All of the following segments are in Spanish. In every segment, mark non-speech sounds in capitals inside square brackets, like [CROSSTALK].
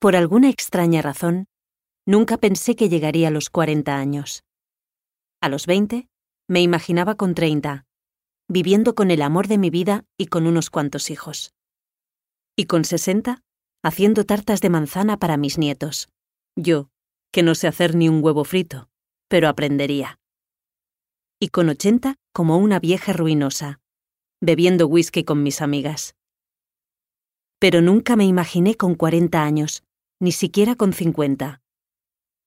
Por alguna extraña razón, nunca pensé que llegaría a los 40 años. A los 20, me imaginaba con 30, viviendo con el amor de mi vida y con unos cuantos hijos. Y con 60, haciendo tartas de manzana para mis nietos. Yo, que no sé hacer ni un huevo frito, pero aprendería. Y con 80, como una vieja ruinosa, bebiendo whisky con mis amigas. Pero nunca me imaginé con 40 años, ni siquiera con 50.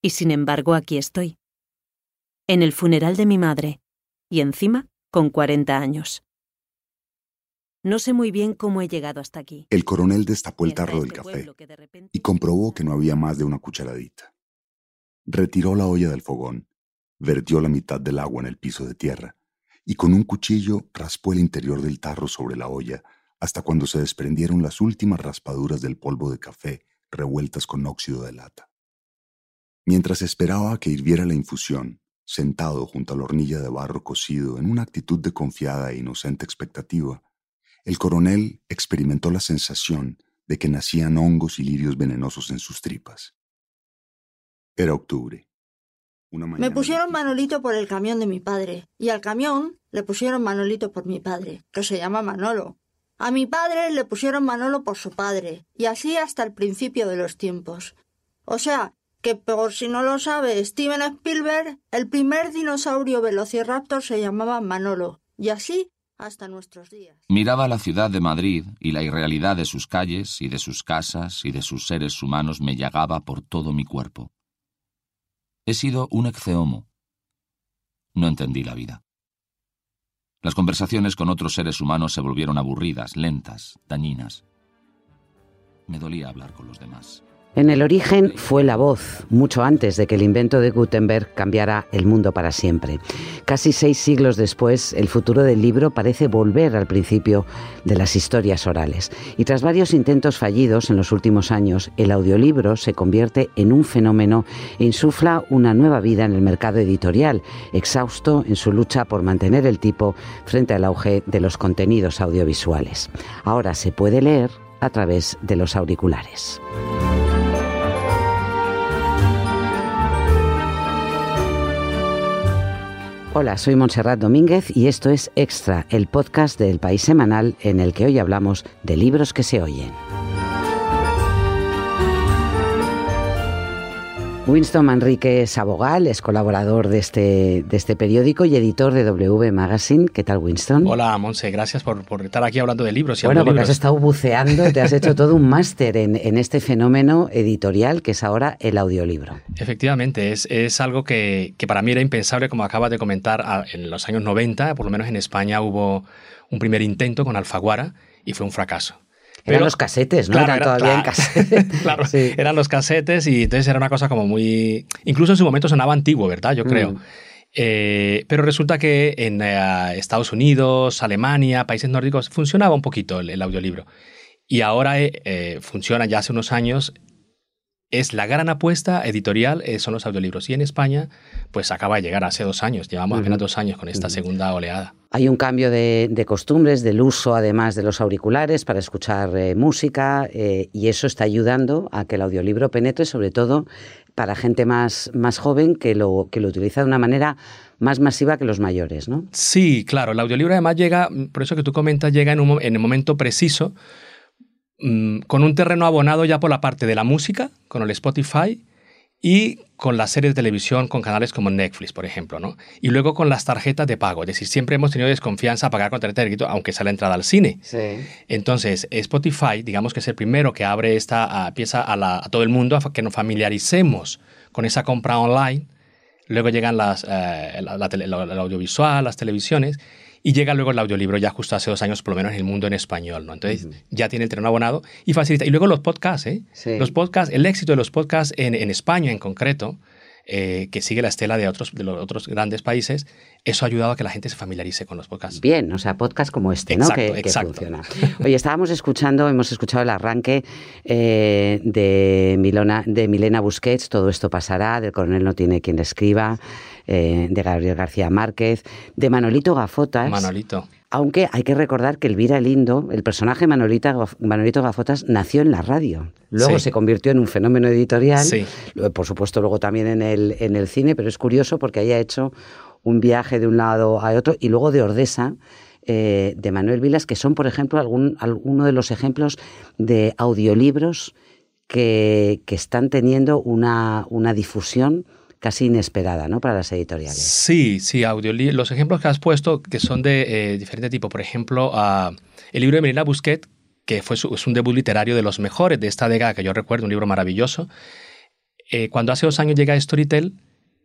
Y sin embargo aquí estoy. En el funeral de mi madre, y encima con 40 años. No sé muy bien cómo he llegado hasta aquí. El coronel destapó el tarro del café y comprobó que no había más de una cucharadita. Retiró la olla del fogón, vertió la mitad del agua en el piso de tierra y con un cuchillo raspó el interior del tarro sobre la olla hasta cuando se desprendieron las últimas raspaduras del polvo de café revueltas con óxido de lata. Mientras esperaba que hirviera la infusión, sentado junto a la hornilla de barro cocido en una actitud de confiada e inocente expectativa, el coronel experimentó la sensación de que nacían hongos y lirios venenosos en sus tripas. Era octubre. Me pusieron Manolito por el camión de mi padre, y al camión le pusieron Manolito por mi padre, que se llama Manolo. A mi padre le pusieron Manolo por su padre, y así hasta el principio de los tiempos. O sea, que por si no lo sabe Steven Spielberg, el primer dinosaurio velociraptor se llamaba Manolo, y así hasta nuestros días. Miraba la ciudad de Madrid y la irrealidad de sus calles y de sus casas y de sus seres humanos me llagaba por todo mi cuerpo. He sido un exceomo. No entendí la vida. Las conversaciones con otros seres humanos se volvieron aburridas, lentas, dañinas. Me dolía hablar con los demás. En el origen fue la voz, mucho antes de que el invento de Gutenberg cambiara el mundo para siempre. Casi seis siglos después, el futuro del libro parece volver al principio de las historias orales. Y tras varios intentos fallidos en los últimos años, el audiolibro se convierte en un fenómeno e insufla una nueva vida en el mercado editorial, exhausto en su lucha por mantener el tipo frente al auge de los contenidos audiovisuales. Ahora se puede leer a través de los auriculares. Hola, soy Montserrat Domínguez y esto es Extra, el podcast del País Semanal en el que hoy hablamos de libros que se oyen. Winston Manrique es abogado, es colaborador de este, de este periódico y editor de W Magazine. ¿Qué tal, Winston? Hola, Monse, gracias por, por estar aquí hablando de libros. Y bueno, porque has estado buceando, te has hecho [LAUGHS] todo un máster en, en, este fenómeno editorial que es ahora el audiolibro. Efectivamente, es, es algo que, que, para mí era impensable, como acabas de comentar, en los años 90, por lo menos en España hubo un primer intento con Alfaguara y fue un fracaso. Eran los casetes, ¿no? eran todavía en casetes. [LAUGHS] claro, eran los casetes y entonces era una cosa como muy... Incluso en su momento sonaba antiguo, ¿verdad? Yo creo. Mm. Eh, pero resulta que en eh, Estados Unidos, Alemania, países nórdicos, funcionaba un poquito el, audiolibro. Y ahora eh, funciona ya hace unos años es la gran apuesta editorial, eh, son los audiolibros. Y en España, pues acaba de llegar hace dos años, llevamos apenas dos años con esta segunda oleada. Hay un cambio de, costumbres, del uso además de los auriculares para escuchar eh, música eh, y eso está ayudando a que el audiolibro penetre, sobre todo para gente más, más joven que lo, que lo utiliza de una manera más masiva que los mayores, ¿no? Sí, claro, el audiolibro además llega, por eso que tú comentas, llega en, un, en el momento preciso Mm, con un terreno abonado ya por la parte de la música, con el Spotify, y con las series de televisión, con canales como Netflix, por ejemplo, ¿no? Y luego con las tarjetas de pago. Es decir, siempre hemos tenido desconfianza a pagar con tarjeta de crédito, aunque sea la entrada al cine. Entonces, Spotify, digamos que es el primero que abre esta pieza a, todo el mundo a que nos familiaricemos con esa compra online. Luego llegan las, eh, el audiovisual, las televisiones, y llega luego el audiolibro ya justo hace dos años, por lo menos en el mundo en español, ¿no? Entonces ya tiene el terreno abonado y facilita. Y luego los podcasts, ¿eh? Los podcasts, el éxito de los podcasts en, en España en concreto, eh, que sigue la estela de otros, de los otros grandes países, eso ha ayudado a que la gente se familiarice con los podcasts. Bien, o sea, podcast como este, ¿no? Que, funciona. Oye, estábamos escuchando, hemos escuchado el arranque eh, de, Milona, de Milena Busquets, Todo esto pasará, del coronel no tiene quien le escriba, eh, de Gabriel García Márquez, de Manolito Gafotas. Manolito Aunque hay que recordar que Elvira Lindo, el personaje Manolita, Manolito Gafotas, nació en la radio. Luego se convirtió en un fenómeno editorial. Por supuesto, luego también en el, en el cine, pero es curioso porque haya hecho un viaje de un lado a otro y luego de Ordesa. Eh, de Manuel Vilas, que son, por ejemplo, algún, alguno de los ejemplos de audiolibros que, que están teniendo una, una difusión casi inesperada, ¿no? Para las editoriales. Sí, sí, audiolibros. Los ejemplos que has puesto, que son de eh, diferente tipo, por ejemplo, el libro de Melina Busquet, que fue es un debut literario de los mejores de esta década, que yo recuerdo, un libro maravilloso. Eh, cuando hace dos años llega a Storytel,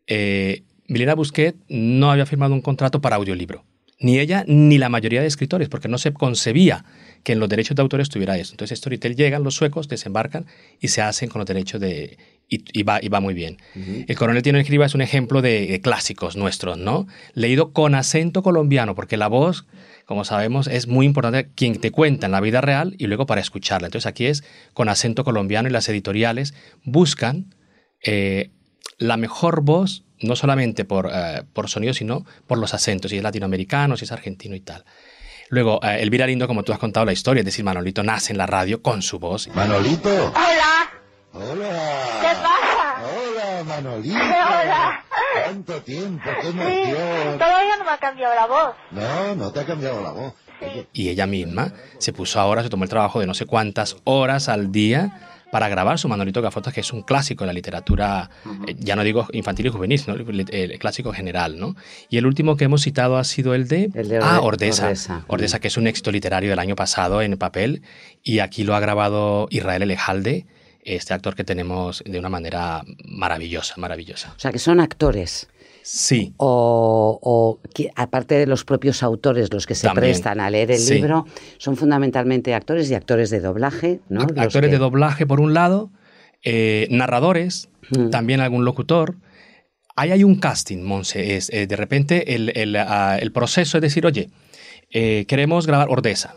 eh, Melina Busquet no había firmado un contrato para audiolibro. Ni ella ni la mayoría de escritores, porque no se concebía que en los derechos de autor estuviera eso. Entonces, Storytel llegan los suecos, desembarcan y se hacen con los derechos de y, va, y va muy bien. El coronel Tino Escriba es un ejemplo de, clásicos nuestros, ¿no? Leído con acento colombiano, porque la voz, como sabemos, es muy importante quien te cuenta en la vida real y luego para escucharla. Entonces aquí es con acento colombiano y las editoriales buscan eh, la mejor voz, no solamente por, eh, por sonido, sino por los acentos, si es latinoamericano, si es argentino y tal. Luego, eh, Elvira Lindo, como tú has contado la historia, es decir, Manolito nace en la radio con su voz. Manolito. Hola. Hola. ¿Qué pasa? Hola, Manolito. Hola. ¿Cuánto tiempo? ¿Qué emoción? todavía no me ha cambiado la voz. No, no te ha cambiado la voz. Y ella misma se puso ahora, se tomó el trabajo de no sé cuántas horas al día para grabar su Manolito Gafotas, que es un clásico de la literatura, eh, ya no digo infantil y juvenil, sino el, clásico general, ¿no? Y el último que hemos citado ha sido el de, ah, Ordesa, Ordesa, que es un éxito literario del año pasado en papel, y aquí lo ha grabado Israel Elejalde, este actor que tenemos de una manera maravillosa, maravillosa. O sea, que son actores. Sí. O, que, aparte de los propios autores, los que se prestan a leer el libro, son fundamentalmente actores y actores de doblaje, ¿no? Actores de doblaje, por un lado, eh, narradores, mm. también algún locutor. Ahí hay un casting, Monse. Es, eh, de repente el, ah, el, proceso es decir, oye, eh, queremos grabar Ordesa.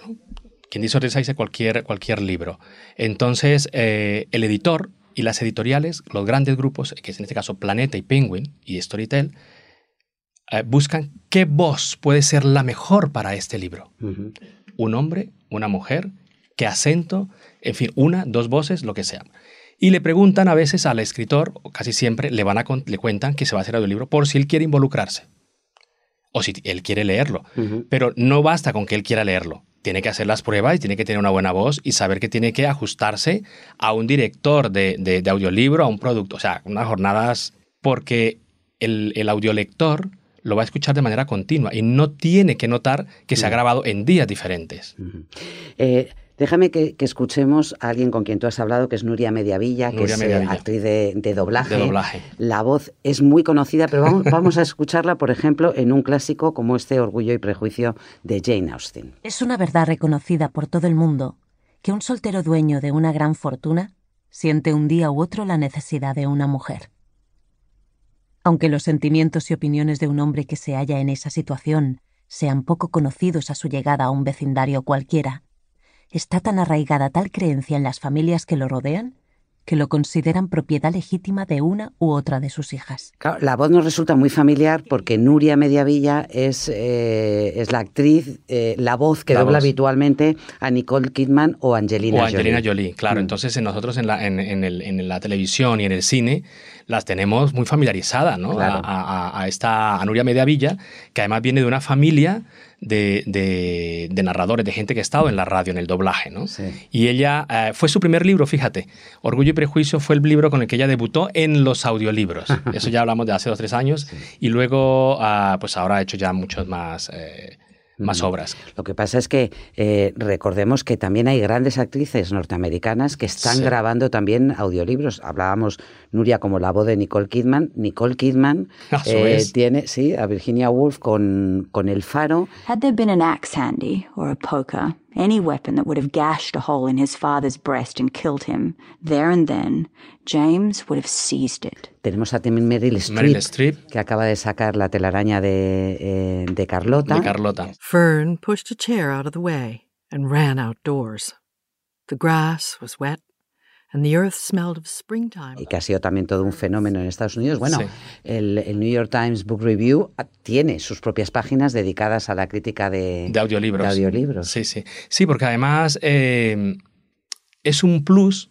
Quien dice Ordesa dice cualquier, cualquier libro. Entonces, el editor y las editoriales, los grandes grupos, que es en este caso Planeta y Penguin y Storytel, eh, buscan qué voz puede ser la mejor para este libro. Un hombre, una mujer, qué acento, en fin, una, dos voces, lo que sea. Y le preguntan a veces al escritor, o casi siempre, le, van a, le cuentan que se va a hacer libro por si él quiere involucrarse o si él quiere leerlo. Pero no basta con que él quiera leerlo tiene que hacer las pruebas y tiene que tener una buena voz y saber que tiene que ajustarse a un director de, de, audiolibro, a un producto, o sea, unas jornadas, porque el, el, audiolector lo va a escuchar de manera continua y no tiene que notar que se ha grabado en días diferentes. Déjame que, escuchemos a alguien con quien tú has hablado, que es Nuria Mediavilla, que es eh, actriz de, doblaje. La voz es muy conocida, pero vamos, [LAUGHS] vamos a escucharla, por ejemplo, en un clásico como este Orgullo y Prejuicio de Jane Austen. Es una verdad reconocida por todo el mundo que un soltero dueño de una gran fortuna siente un día u otro la necesidad de una mujer. Aunque los sentimientos y opiniones de un hombre que se halla en esa situación sean poco conocidos a su llegada a un vecindario cualquiera, está tan arraigada tal creencia en las familias que lo rodean que lo consideran propiedad legítima de una u otra de sus hijas. la voz nos resulta muy familiar porque Nuria Mediavilla es, eh, es la actriz, eh, la voz que dobla habitualmente a Nicole Kidman o Angelina Jolie. O Angelina Jolie, claro. Mm. Entonces nosotros en la, en, en, la televisión y en el cine las tenemos muy familiarizadas, ¿no? A, a, esta a Nuria Mediavilla, que además viene de una familia de, de, narradores, de gente que ha estado en la radio, en el doblaje, ¿no? Y ella, eh, fue su primer libro, fíjate, Orgullo y Prejuicio fue el libro con el que ella debutó en los audiolibros. [LAUGHS] Eso ya hablamos de hace dos, tres años. Y luego, ah, pues ahora ha hecho ya muchos más... Eh, más obras. Lo que pasa es que eh, recordemos que también hay grandes actrices norteamericanas que están grabando también audiolibros. Hablábamos, Nuria, como la voz de Nicole Kidman. Nicole Kidman eh, tiene, sí, a Virginia Woolf con, con El Faro. Had there been an axe handy or a poker, any weapon that would have gashed a hole in his father's breast and killed him, there and then, James would have seized it. Tenemos a también Meryl Streep, que acaba de sacar la telaraña de, eh, de Carlota. De Carlota. Fern pushed a chair out of the way and ran outdoors. The grass was wet y que ha sido también todo un fenómeno en Estados Unidos. Bueno, Sí. el, el New York Times Book Review ah, tiene sus propias páginas dedicadas a la crítica de, de audiolibros. de audiolibros. Sí, sí. Sí, porque además eh, es un plus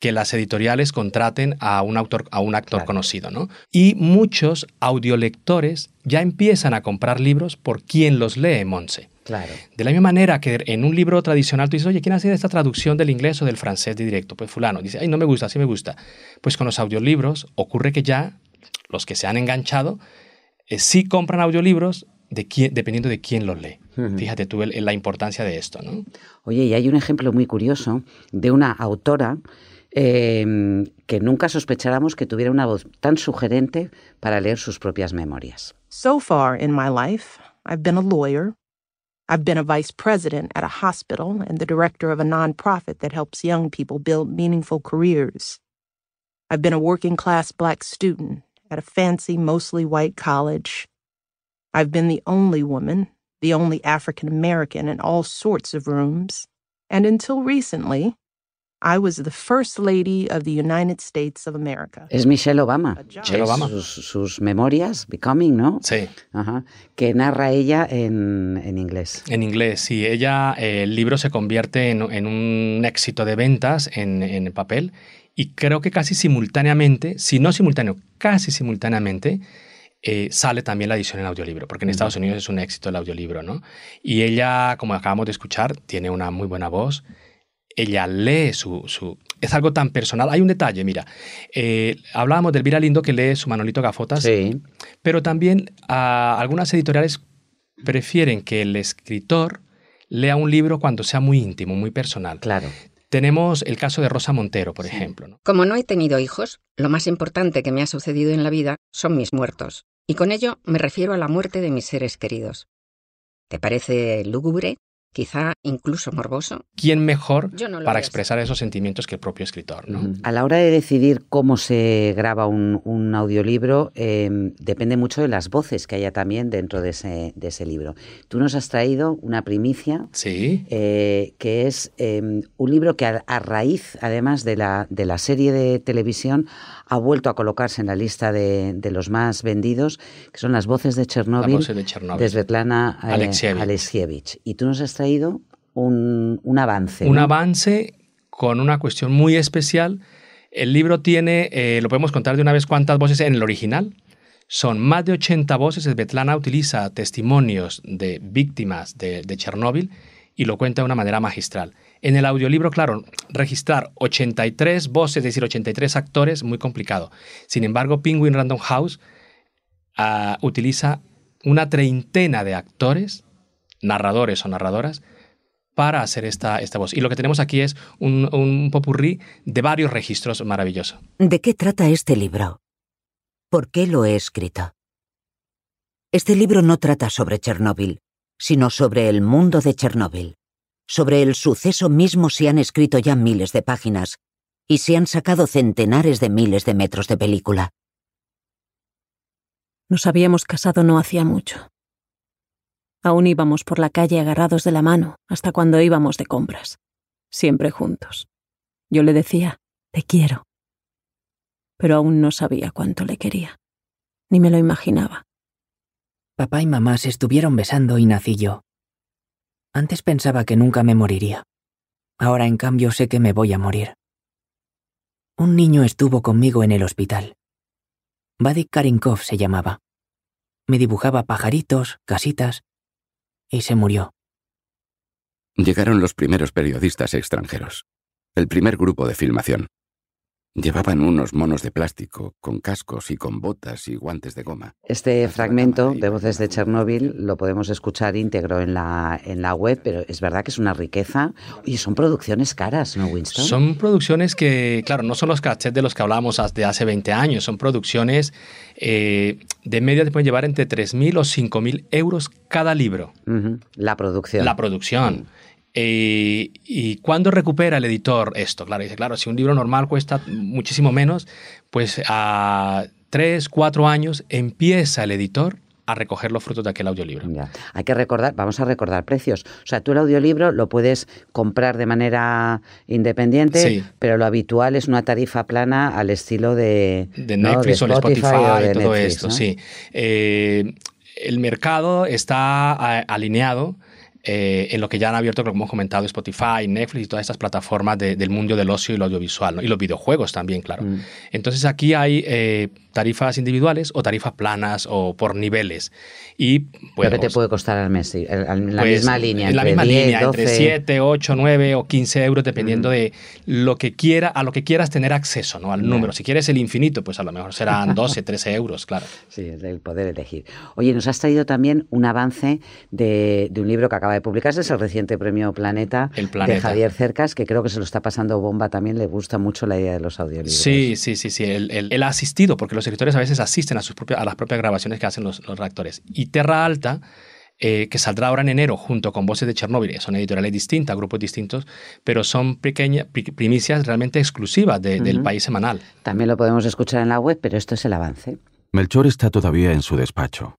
que las editoriales contraten a un autor, a un actor Claro. conocido, ¿no? Y muchos audiolectores ya empiezan a comprar libros por quien los lee, Monse. Claro. De la misma manera que en un libro tradicional tú dices, oye, ¿quién hace esta traducción del inglés o del francés de directo? Pues fulano. Dice, ay, no me gusta, sí me gusta. Pues con los audiolibros ocurre que ya los que se han enganchado eh, sí compran audiolibros de quién, dependiendo de quién los lee. Fíjate tú el- la importancia de esto, ¿no? Oye, y hay un ejemplo muy curioso de una autora eh, que nunca sospecháramos que tuviera una voz tan sugerente para leer sus propias memorias. So far in my life, I've been a lawyer. I've been a vice president at a hospital and the director of a nonprofit that helps young people build meaningful careers. I've been a working class black student at a fancy, mostly white college. I've been the only woman, the only African American in all sorts of rooms. And until recently, I was the first lady of the United States of America. Es Michelle Obama. Michelle Obama. Sus, sus memorias, Becoming, ¿no? Sí. Ajá. Que narra ella en, en inglés. En inglés, sí. Ella, eh, el libro se convierte en, en un éxito de ventas en, en papel y creo que casi simultáneamente, si no simultáneo, casi simultáneamente, eh, sale también la edición en audiolibro, porque en Estados Unidos es un éxito el audiolibro, ¿no? Y ella, como acabamos de escuchar, tiene una muy buena voz. Ella lee su, su- Es algo tan personal. Hay un detalle, mira. eh, hablábamos de Elvira Lindo que lee su Manolito Gafotas. Sí. Pero también ah, algunas editoriales prefieren que el escritor lea un libro cuando sea muy íntimo, muy personal. Claro. Tenemos el caso de Rosa Montero, por ejemplo. ¿no? Como no he tenido hijos, lo más importante que me ha sucedido en la vida son mis muertos, y con ello me refiero a la muerte de mis seres queridos. ¿Te parece lúgubre? Quizá incluso morboso. ¿Quién mejor no para expresar esos sentimientos que el propio escritor? ¿no? A la hora de decidir cómo se graba un, un audiolibro, eh, depende mucho de las voces que haya también dentro de ese, de ese libro. Tú nos has traído una primicia Sí. eh, que es eh, un libro que a, a raíz, además de la, de la serie de televisión, ha vuelto a colocarse en la lista de, de los más vendidos, que son las voces de Chernóbil, voces de Chernóbil. de Svetlana eh, Alexievich. Alexievich. Y tú nos has traído un, un avance. Un ¿no? avance con una cuestión muy especial. El libro tiene, eh, lo podemos contar de una vez cuántas voces en el original. Son más de 80 voces. Svetlana utiliza testimonios de víctimas de, de Chernóbil y lo cuenta de una manera magistral. En el audiolibro, claro, registrar 83 voces, es decir, 83 actores, muy complicado. Sin embargo, Penguin Random House ah, utiliza una treintena de actores, narradores o narradoras, para hacer esta, esta voz. Y lo que tenemos aquí es un, un popurrí de varios registros maravilloso. ¿De qué trata este libro? ¿Por qué lo he escrito? Este libro no trata sobre Chernóbil, sino sobre el mundo de Chernóbil. Sobre el suceso mismo se han escrito ya miles de páginas y se han sacado centenares de miles de metros de película. Nos habíamos casado no hacía mucho. Aún íbamos por la calle agarrados de la mano hasta cuando íbamos de compras, siempre juntos. Yo le decía, te quiero. Pero aún no sabía cuánto le quería, ni me lo imaginaba. Papá y mamá se estuvieron besando y nací yo. Antes pensaba que nunca me moriría. Ahora, en cambio, sé que me voy a morir. Un niño estuvo conmigo en el hospital. Vadik Karinkov se llamaba. Me dibujaba pajaritos, casitas, y se murió. Llegaron los primeros periodistas extranjeros, el primer grupo de filmación. Llevaban unos monos de plástico, con cascos y con botas y guantes de goma. Este fragmento de Voces de Chernóbil lo podemos escuchar íntegro en la, en la web, pero es verdad que es una riqueza y son producciones caras, ¿no, Winston? Son producciones que, claro, no son los cachets de los que hablábamos de hace 20 años, son producciones eh, de media te pueden llevar entre 3.000 o 5.000 euros cada libro. La producción. La producción. Eh, ¿Y cuándo recupera el editor esto? Claro, dice, claro, si un libro normal cuesta muchísimo menos, pues a tres, cuatro años empieza el editor a recoger los frutos de aquel audiolibro. Hay que recordar, vamos a recordar precios. O sea, tú el audiolibro lo puedes comprar de manera independiente, pero lo habitual es una tarifa plana al estilo de, de Netflix o Spotify, todo esto, sí. Eh, el mercado está alineado eh, en lo que ya han abierto, como hemos comentado, Spotify, Netflix y todas estas plataformas del mundo del ocio y lo audiovisual, y los videojuegos también, claro. Mm. Entonces aquí hay eh, tarifas individuales o tarifas planas o por niveles. Y, bueno, ¿Qué te puede costar al mes? En la pues, misma línea. En la misma línea, entre 7, 8, 9 o 15 euros, dependiendo mm. de lo que quiera, a lo que quieras tener acceso, ¿no? Al número. Si quieres el infinito, pues a lo mejor serán [LAUGHS] 12, 13 euros, claro. Sí, el poder elegir. Oye, nos has traído también un avance de, de un libro que acaba de publicarse, es el reciente premio Planeta, de Javier Cercas, que creo que se lo está pasando bomba también, le gusta mucho la idea de los audiolibros. Sí, sí, sí, sí. Él, ha asistido, porque los escritores a veces asisten a, sus propias, a las propias grabaciones que hacen los, los reactores. Y Terra Alta, eh, que saldrá ahora en enero junto con Voces de Chernóbil. Son editoriales distintas, grupos distintos, pero son pequeñas primicias realmente exclusivas del país semanal. También lo podemos escuchar en la web, pero esto es el avance. Melchor está todavía en su despacho,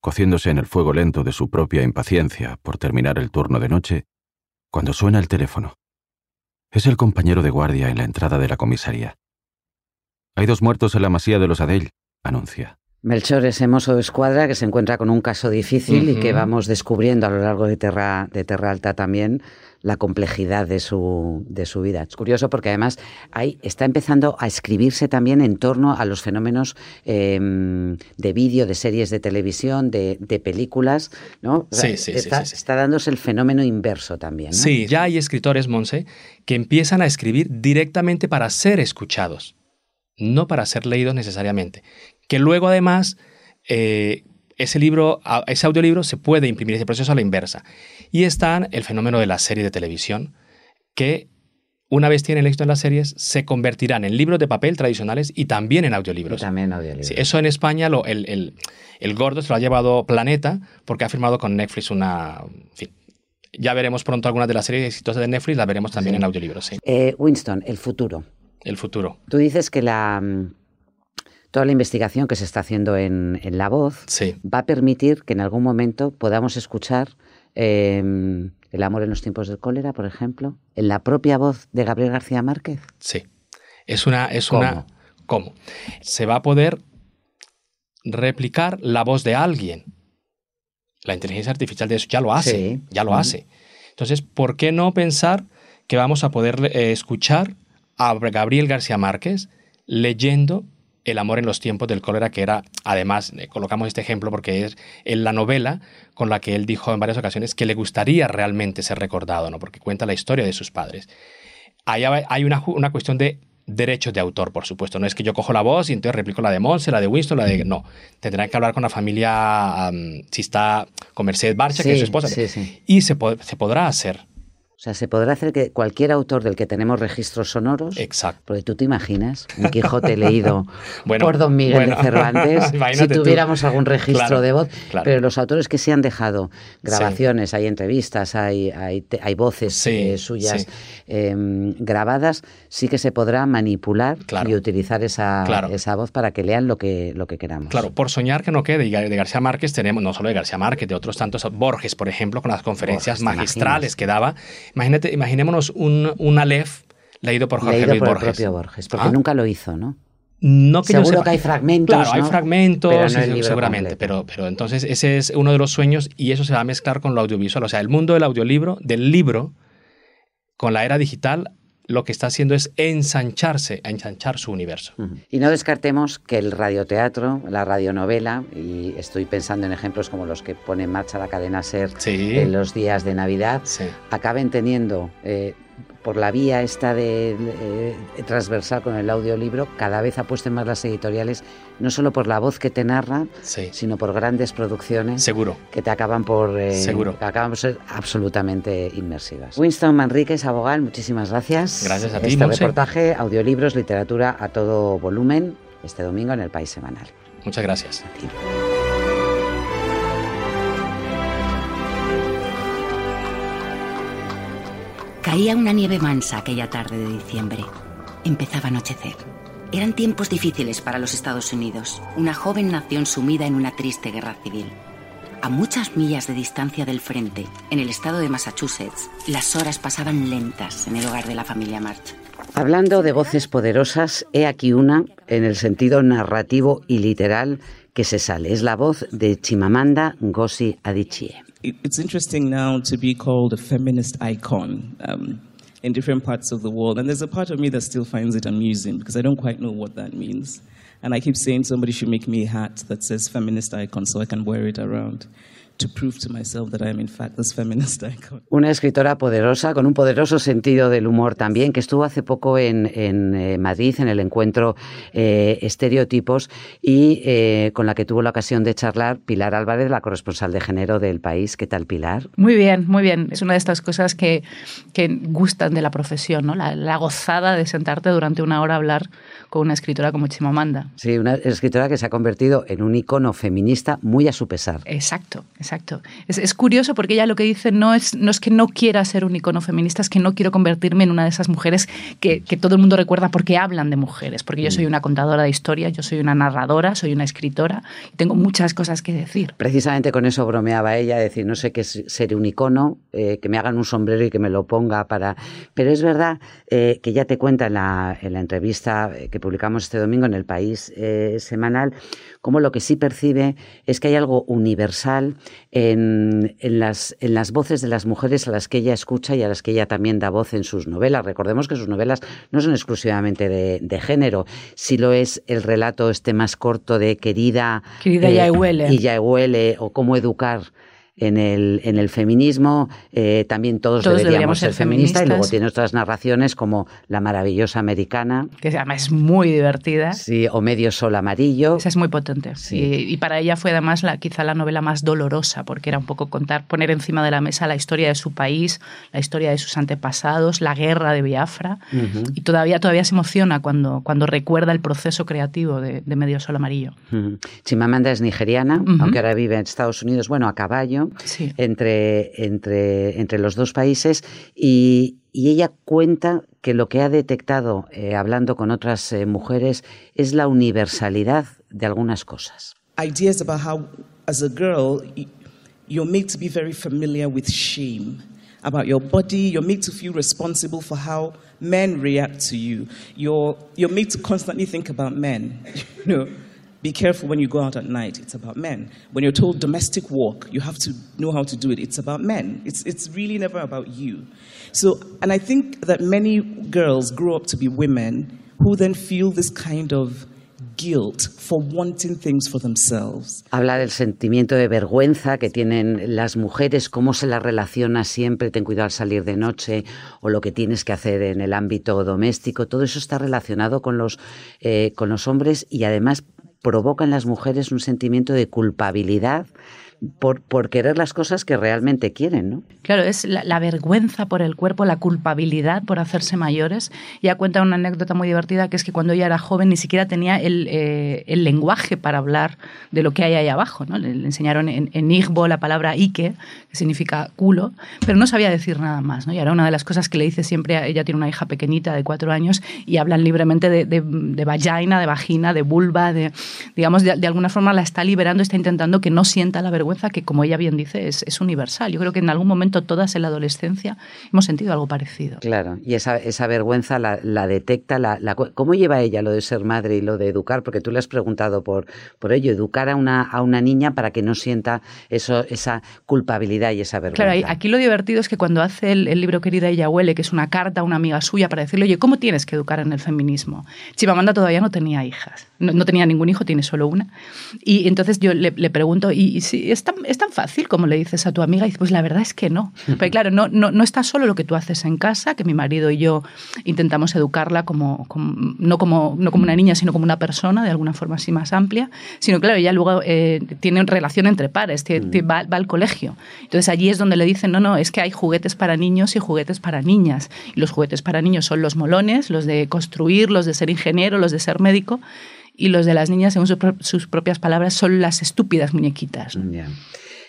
cociéndose en el fuego lento de su propia impaciencia por terminar el turno de noche, cuando suena el teléfono. Es el compañero de guardia en la entrada de la comisaría. Hay dos muertos en la masía de los Adel, anuncia. Melchor es mozo de escuadra que se encuentra con un caso difícil y que vamos descubriendo a lo largo de Terra, de Terra Alta también la complejidad de su, de su vida. Es curioso porque además ahí está empezando a escribirse también en torno a los fenómenos em, de vídeo, de series de televisión, de, películas, ¿no? Sí, sí, está, sí, está dándose el fenómeno inverso también. Sí, ya hay escritores, Monse, que empiezan a escribir directamente para ser escuchados, no para ser leídos necesariamente que luego además eh, ese libro, ese audiolibro se puede imprimir ese proceso a la inversa. Y está el fenómeno de la serie de televisión, que una vez tienen éxito en las series, se convertirán en libros de papel tradicionales y también en audiolibros. Y también audiolibros. eso en España, lo, el, el, gordo se lo ha llevado Planeta porque ha firmado con Netflix una... ya veremos pronto algunas de las series exitosas de Netflix, las veremos también en audiolibros. Eh, Winston, el futuro. El futuro. Tú dices que la toda la investigación que se está haciendo en, La Voz va a permitir que en algún momento podamos escuchar em, El amor en los tiempos del cólera, por ejemplo, en la propia voz de Gabriel García Márquez. Sí. Es una. Es ¿Cómo? una ¿Cómo? Se va a poder replicar la voz de alguien. La inteligencia artificial de eso ya lo hace. Ya lo hace. Entonces, ¿por qué no pensar que vamos a poder eh, escuchar a Gabriel García Márquez leyendo el amor en los tiempos del cólera, que era, además, eh, colocamos este ejemplo porque es en la novela con la que él dijo en varias ocasiones que le gustaría realmente ser recordado, ¿no? porque cuenta la historia de sus padres. Ahí hay una, una cuestión de derechos de autor, por supuesto. No es que yo cojo la voz y entonces replico la de Monse, la de Winston, la de... No, tendrán que hablar con la familia, si está con Mercedes Barcha, que es su esposa. Y se, se podrá hacer. O sea, se podrá hacer que cualquier autor del que tenemos registros sonoros. Exacto. Porque tú te imaginas un Quijote leído [LAUGHS] por Don Miguel de Cervantes, [LAUGHS] si tuviéramos algún registro de voz. Pero los autores que se han dejado grabaciones, hay entrevistas, hay, hay, hay voces eh, suyas em, grabadas, sí que se podrá manipular y utilizar esa, esa voz para que lean lo que, lo que queramos. Claro, por soñar que no quede. Y de García Márquez tenemos, no solo de García Márquez, de otros tantos, Borges, por ejemplo, con las conferencias magistrales que daba Imagínate, imaginémonos un, un Aleph leído por Jorge leído por Borges. El propio Borges, porque ah. nunca lo hizo, ¿no? No que Seguro que hay fragmentos. Claro, hay fragmentos, seguramente, pero, pero entonces ese es uno de los sueños y eso se va a mezclar con lo audiovisual. O sea, el mundo del audiolibro, del libro, con la era digital, lo que está haciendo es ensancharse, ensanchar su universo. Y no descartemos que el radioteatro, la radionovela, y estoy pensando en ejemplos como los que pone en marcha la cadena SER en los días de Navidad, acaben teniendo eh, por la vía esta de, eh, transversal con el audiolibro, cada vez apuesten más las editoriales, no solo por la voz que te narra, sino por grandes producciones Seguro. que te acaban por, eh, Seguro. acaban por ser absolutamente inmersivas. Winston Manríquez, abogado, muchísimas gracias. Gracias a ti, Este reportaje, audiolibros, literatura a todo volumen, este domingo en el País Semanal. Muchas gracias. Caía una nieve mansa aquella tarde de diciembre. Empezaba a anochecer. Eran tiempos difíciles para los Estados Unidos, una joven nación sumida en una triste guerra civil. A muchas millas de distancia del frente, en el estado de Massachusetts, las horas pasaban lentas en el hogar de la familia March. Hablando de voces poderosas, he aquí una, en el sentido narrativo y literal, que se sale. Es la voz de Chimamanda Ngozi Adichie. It's interesting now to be called a feminist icon um, in different parts of the world. And there's a part of me that still finds it amusing because I don't quite know what that means. And I keep saying somebody should make me a hat that says feminist icon so I can wear it around. To prove to myself that I am in fact this feminist [LAUGHS] icon. Una escritora poderosa, con un poderoso sentido del humor también, que estuvo hace poco en, en eh, Madrid, en el encuentro eh, Estereotipos, y eh, con la que tuvo la ocasión de charlar Pilar Álvarez, la corresponsal de género del país. ¿Qué tal, Pilar? Muy bien, muy bien. Es una de estas cosas que, que gustan de la profesión, ¿no? La, la gozada de sentarte durante una hora a hablar con una escritora como Chimamanda. Sí, una escritora que se ha convertido en un icono feminista muy a su pesar. Exacto, exacto. Es, es, curioso porque ella lo que dice no es, no es que no quiera ser un icono feminista, es que no quiero convertirme en una de esas mujeres que, que todo el mundo recuerda porque hablan de mujeres, porque yo soy una contadora de historias, yo soy una narradora, soy una escritora y tengo muchas cosas que decir. Precisamente con eso bromeaba ella, decir, no sé qué es ser un icono, eh, que me hagan un sombrero y que me lo ponga para... Pero es verdad eh, que ya te cuenta en la, en la entrevista que publicamos este domingo en el País eh, Semanal, como lo que sí percibe es que hay algo universal en, en, las, en las voces de las mujeres a las que ella escucha y a las que ella también da voz en sus novelas. Recordemos que sus novelas no son exclusivamente de, de género, si lo es el relato este más corto de Querida, Querida eh, ya huele. y ya huele o Cómo educar en el, en el feminismo, eh, también todos, Todos deberíamos, deberíamos ser ser feministas y luego feministas. tiene otras narraciones como La maravillosa americana, Que además es muy divertida. sí, o Medio Sol Amarillo. Esa es muy potente. Sí. Y, y para ella fue además la, quizá la novela más dolorosa, porque era un poco contar, poner encima de la mesa la historia de su país, la historia de sus antepasados, la guerra de Biafra. Ujú. Y todavía, todavía se emociona cuando, cuando recuerda el proceso creativo de, de Medio Sol Amarillo. Ujú. Chimamanda es nigeriana, Ujú. aunque ahora vive en Estados Unidos, bueno, a caballo, Sí. entre, entre, entre los dos países, y, y ella cuenta que lo que ha detectado eh, hablando con otras eh, mujeres es la universalidad de algunas cosas. Ideas about how, as a girl, you're made to be very familiar with shame about your body. You're made to feel responsible for how men react to you. You're, you're made to constantly think about men. [LAUGHS] You know, be careful when you go out at night. It's about men. When you're told domestic work, you have to know how to do it. It's about men. It's, it's really never about you. So, and I think that many girls grow up to be women who then feel this kind of guilt for wanting things for themselves. Habla del sentimiento de vergüenza que tienen las mujeres, cómo se las relaciona siempre, ten cuidado al salir de noche, o lo que tienes que hacer en el ámbito doméstico. Todo eso está relacionado con los, eh, con los hombres y además provoca en las mujeres un sentimiento de culpabilidad por, por querer las cosas que realmente quieren, ¿no? Claro, es la, la vergüenza por el cuerpo, la culpabilidad por hacerse mayores. Ella cuenta una anécdota muy divertida que es que cuando ella era joven ni siquiera tenía el, eh, el lenguaje para hablar de lo que hay ahí abajo. ¿no? Le, le enseñaron en, en Igbo la palabra Ike, que significa culo, pero no sabía decir nada más. ¿no? Y era una de las cosas que le dice siempre, ella tiene una hija pequeñita de cuatro años y hablan libremente de, de, de vagina, de vagina, de vulva, de, digamos, de, de alguna forma la está liberando, está intentando que no sienta la vergüenza que, como ella bien dice, es, es universal. Yo creo que en algún momento todas en la adolescencia hemos sentido algo parecido. Claro, y esa, esa vergüenza la, la detecta. La, la- ¿Cómo lleva ella lo de ser madre y lo de educar? Porque tú le has preguntado por, por ello, educar a una, a una niña para que no sienta eso, esa culpabilidad y esa vergüenza. Claro, aquí lo divertido es que cuando hace el, el libro Querida ella huele, que es una carta a una amiga suya para decirle, oye, ¿cómo tienes que educar en el feminismo? Chimamanda todavía no tenía hijas, no, no tenía ningún hijo, tiene solo una. Y entonces yo le, le pregunto, ¿y, y si es tan, es tan fácil como le dices a tu amiga? Y dice, pues la verdad es que no. [LAUGHS] Porque claro, no, no, no está solo lo que tú haces en casa, que mi marido y yo intentamos educarla como, como- no, como, no como una niña, sino como una persona, de alguna forma así más amplia, sino claro, ella luego eh, tiene relación entre pares, tie- tie- va, va al colegio. Entonces allí es donde le dicen, no, no, es que hay juguetes para niños y juguetes para niñas. Y los juguetes para niños son los molones, los de construir, los de ser ingeniero, los de ser médico. Y los de las niñas, según sus propias palabras, son las estúpidas muñequitas.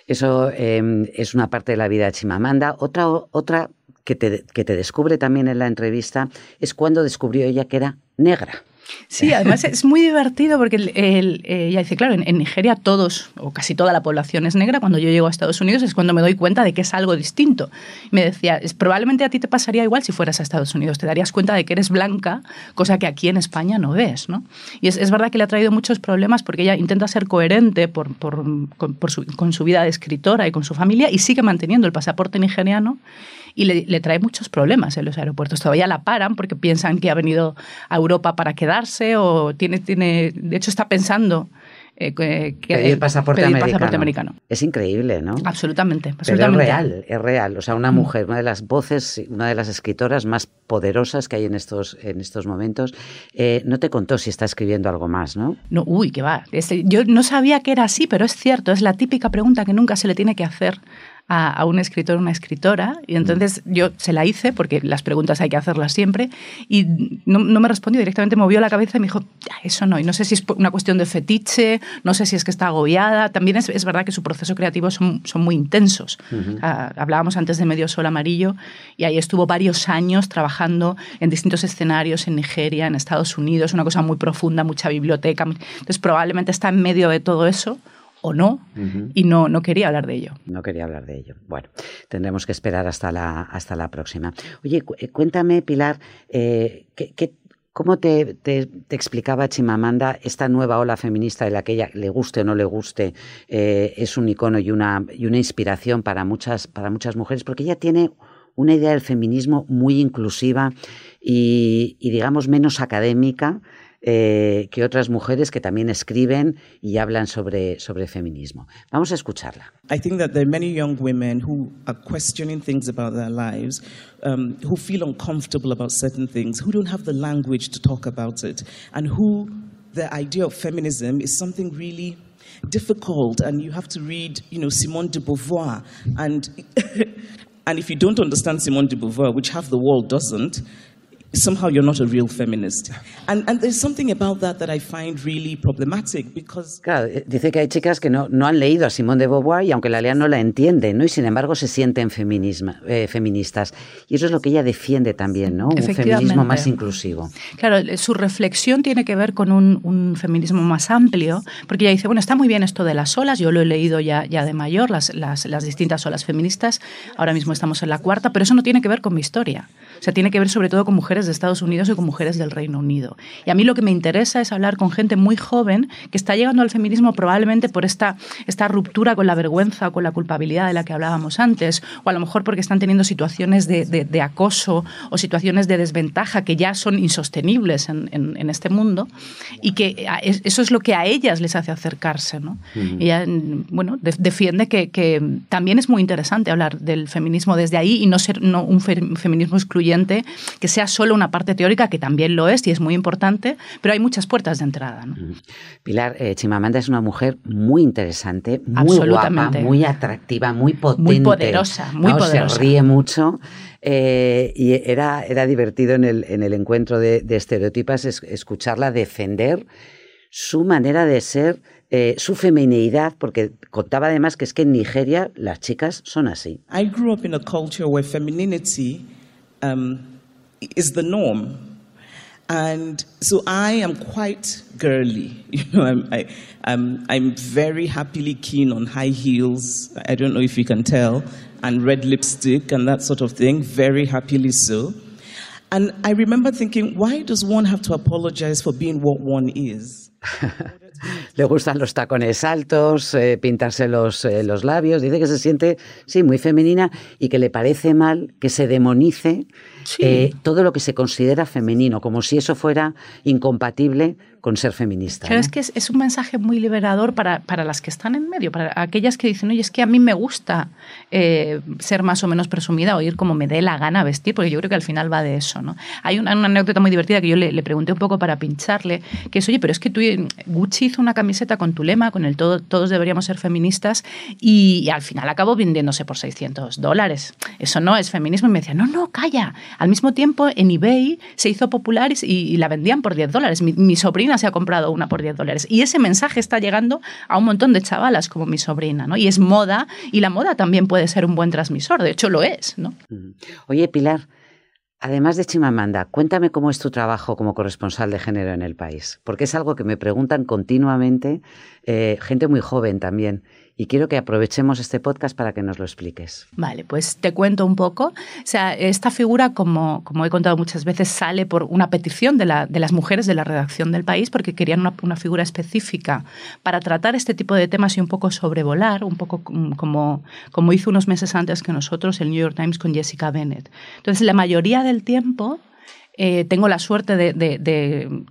Eso eh, es una parte de la vida de Chimamanda. Otra, otra que, te, que te descubre también en la entrevista es cuando descubrió ella que era negra. Sí, además es muy divertido porque el, ella dice, claro, en, Nigeria todos o casi toda la población es negra. Cuando yo llego a Estados Unidos es cuando me doy cuenta de que es algo distinto. me decía, es, probablemente a ti te pasaría igual si fueras a Estados Unidos. Te darías cuenta de que eres blanca, cosa que aquí en España no ves. ¿no? Y es, es verdad que le ha traído muchos problemas porque ella intenta ser coherente con su vida de escritora y con su familia y sigue manteniendo el pasaporte nigeriano y le, trae muchos problemas en los aeropuertos. Todavía la paran porque piensan que ha venido a Europa para quedarse o tiene, tiene de hecho está pensando eh, que, pedir, pasaporte, americano. Es increíble, ¿no? Absolutamente, Pero es real, es real. O sea, una mm. mujer, una de las voces, una de las escritoras más poderosas que hay en estos, en estos momentos, eh, no te contó si está escribiendo algo más, ¿no? No, uy, qué va. yo no sabía que era así, pero es cierto, es la típica pregunta que nunca se le tiene que hacer a, un escritor o una escritora. Y entonces yo se la hice, porque las preguntas hay que hacerlas siempre, y no, me respondió directamente, movió la cabeza y me dijo, eso no. Y no sé si es una cuestión de fetiche, no sé si es que está agobiada. También es, es verdad que su proceso creativo son, son muy intensos. hablábamos antes de Medio Sol Amarillo, y ahí estuvo varios años trabajando en distintos escenarios en Nigeria, en Estados Unidos, una cosa muy profunda, mucha biblioteca. Entonces probablemente está en medio de todo eso o no, y no, no quería hablar de ello. No quería hablar de ello. Bueno, tendremos que esperar hasta la, hasta la próxima. Oye, eh, cuéntame, Pilar, eh, cómo te, te, explicaba Chimamanda esta nueva ola feminista de la que ella, le guste o no le guste, eh, es un icono y una, y una inspiración para muchas, para muchas mujeres? Porque ella tiene una idea del feminismo muy inclusiva y, y digamos, menos académica eh, que otras mujeres que también escriben y hablan sobre, sobre feminismo. Vamos a escucharla. I think that there are many young women who are questioning things about their lives, um, who feel uncomfortable about certain things, who don't have the language to talk about it, and who the idea of feminism is something really difficult and you have to read you know simone de beauvoir and [LAUGHS] and if you don't understand simone de beauvoir which half the world doesn't somehow you're not a real feminist. [LAUGHS] And, and there's something about that that I find really problematic because... Claro, eh, dice que hay chicas que no, no han leído a Simone de Beauvoir y aunque la lean no la entienden, ¿no? Y sin embargo se sienten feminisma, eh, feministas. Y eso es lo que ella defiende también, ¿no? Un feminismo más inclusivo. Claro, su reflexión tiene que ver con un, un, feminismo más amplio, porque ella dice, bueno, está muy bien esto de las olas, yo lo he leído ya, ya de mayor, las, las, las distintas olas feministas, ahora mismo estamos en la cuarta, pero eso no tiene que ver con mi historia. O sea, tiene que ver sobre todo con mujeres de Estados Unidos y con mujeres del Reino Unido. Y a mí lo que me interesa es hablar con gente muy joven que está llegando al feminismo probablemente por esta, esta ruptura con la vergüenza o con la culpabilidad de la que hablábamos antes, o a lo mejor porque están teniendo situaciones de, de, acoso o situaciones de desventaja que ya son insostenibles en, en, este mundo y que eso es lo que a ellas les hace acercarse. ¿no? Ella, bueno, defiende que, que, también es muy interesante hablar del feminismo desde ahí y no ser no un feminismo excluyente que sea solo una parte teórica, que también lo es y es muy importante, pero hay muchas puertas de entrada. Pilar, eh, Chimamanda es una mujer muy interesante, muy guapa, muy atractiva, muy potente. Muy poderosa, muy poderosa. Se ríe mucho. Eh, y era, era divertido en el, en el encuentro de, estereotipas escucharla defender su manera de ser, eh, su feminidad, porque contaba además que es que en Nigeria las chicas son así. I grew up in a culture where femininity um, is the norm. And so I am quite girly. [LAUGHS] You know, I'm, I, am I'm very happily keen on high heels. I don't know if you can tell, and red lipstick and that sort of thing. Very happily so. And I remember thinking, why does one have to apologize for being what one is? [LAUGHS] [LAUGHS] Le gustan los tacones altos, eh, pintarse los, eh, los labios. Dice que se siente, sí, muy femenina y que le parece mal que se demonice eh, todo lo que se considera femenino, como si eso fuera incompatible con ser feminista. Pero es que es, un mensaje muy liberador para, para, las que están en medio, para aquellas que dicen, oye, es que a mí me gusta eh, ser más o menos presumida o ir como me dé la gana vestir, porque yo creo que al final va de eso. ¿no? Hay una, anécdota muy divertida que yo le, pregunté un poco para pincharle, que es, oye, pero es que tú, Gucci hizo una camiseta con tu lema, con el todo, todos deberíamos ser feministas, y, al final acabó vendiéndose por 600 dólares. Eso no es feminismo. Y me decía, no, no, calla. Al mismo tiempo, en eBay se hizo popular y, la vendían por 10 dólares. mi sobrina se ha comprado una por 10 dólares. Y ese mensaje está llegando a un montón de chavalas como mi sobrina, ¿no? Y es moda, y la moda también puede ser un buen transmisor, de hecho lo es, ¿no? Oye, Pilar, Además de Chimamanda, cuéntame cómo es tu trabajo como corresponsal de género en el país, porque es algo que me preguntan continuamente eh, gente muy joven también y quiero que aprovechemos este podcast para que nos lo expliques. Vale, pues te cuento un poco. O sea, esta figura, como, como he contado muchas veces, sale por una petición de, la, de las mujeres de la redacción del país porque querían una, una, figura específica para tratar este tipo de temas y un poco sobrevolar, un poco como, como hizo unos meses antes que nosotros el New York Times con Jessica Bennett. Entonces, la mayoría del tiempo eh, tengo la suerte de,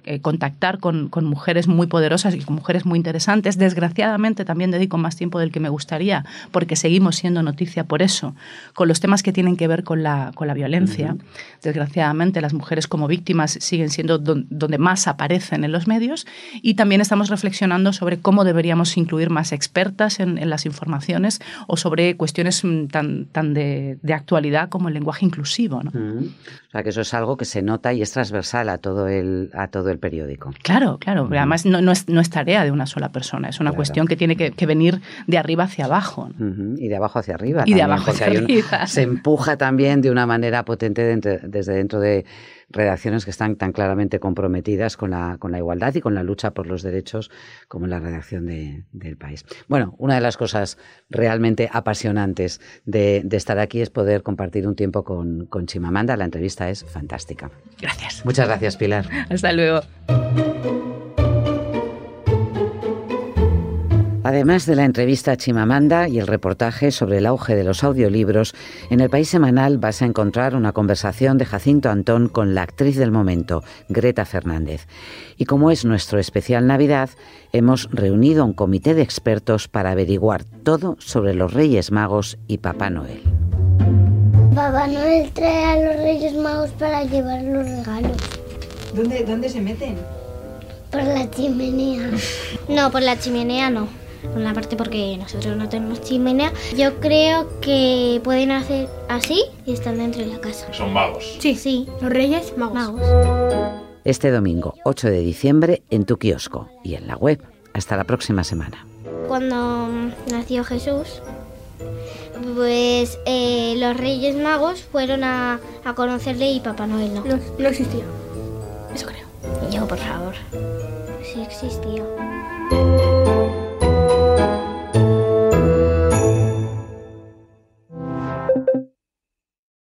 eh, contactar con, mujeres muy poderosas y con mujeres muy interesantes. Desgraciadamente también dedico más tiempo del que me gustaría, porque seguimos siendo noticia por eso, con los temas que tienen que ver con la, con la violencia. Desgraciadamente las mujeres como víctimas siguen siendo donde más aparecen en los medios y también estamos reflexionando sobre cómo deberíamos incluir más expertas en, las informaciones o sobre cuestiones mm, tan, tan de, actualidad como el lenguaje inclusivo. ¿no? O sea, que eso es algo que se nota y es transversal a todo el, a todo el periódico. Claro, claro. Además, no, no, es, no, es, tarea de una sola persona, es una cuestión que tiene que, que, venir de arriba hacia abajo. Y de abajo hacia arriba. Y también, de abajo hacia arriba. se empuja también de una manera potente desde dentro de redacciones que están tan claramente comprometidas con la, con la igualdad y con la lucha por los derechos como la redacción de, del país. Bueno, una de las cosas realmente apasionantes de, de, estar aquí es poder compartir un tiempo con, con Chimamanda. La entrevista es fantástica. Gracias. Muchas gracias, Pilar. Hasta luego. Además de la entrevista a Chimamanda y el reportaje sobre el auge de los audiolibros, en el País Semanal vas a encontrar una conversación de Jacinto Antón con la actriz del momento, Greta Fernández. Y como es nuestro especial Navidad, hemos reunido un comité de expertos para averiguar todo sobre los Reyes Magos y Papá Noel. Papá Noel trae a los Reyes Magos para llevar los regalos. ¿Dónde, dónde se meten? Por la chimenea. [LAUGHS] No, por la chimenea no una parte porque nosotros no tenemos chimenea. Yo creo que pueden hacer así y estar dentro de la casa. Son magos. Sí, sí, los reyes magos. Este domingo 8 de diciembre en tu kiosco y en la web. Hasta la próxima semana. Cuando nació Jesús, pues eh, los Reyes Magos fueron a, a, conocerle y Papá Noel no. No, no existía. Eso creo. Yo, por favor. Sí existía.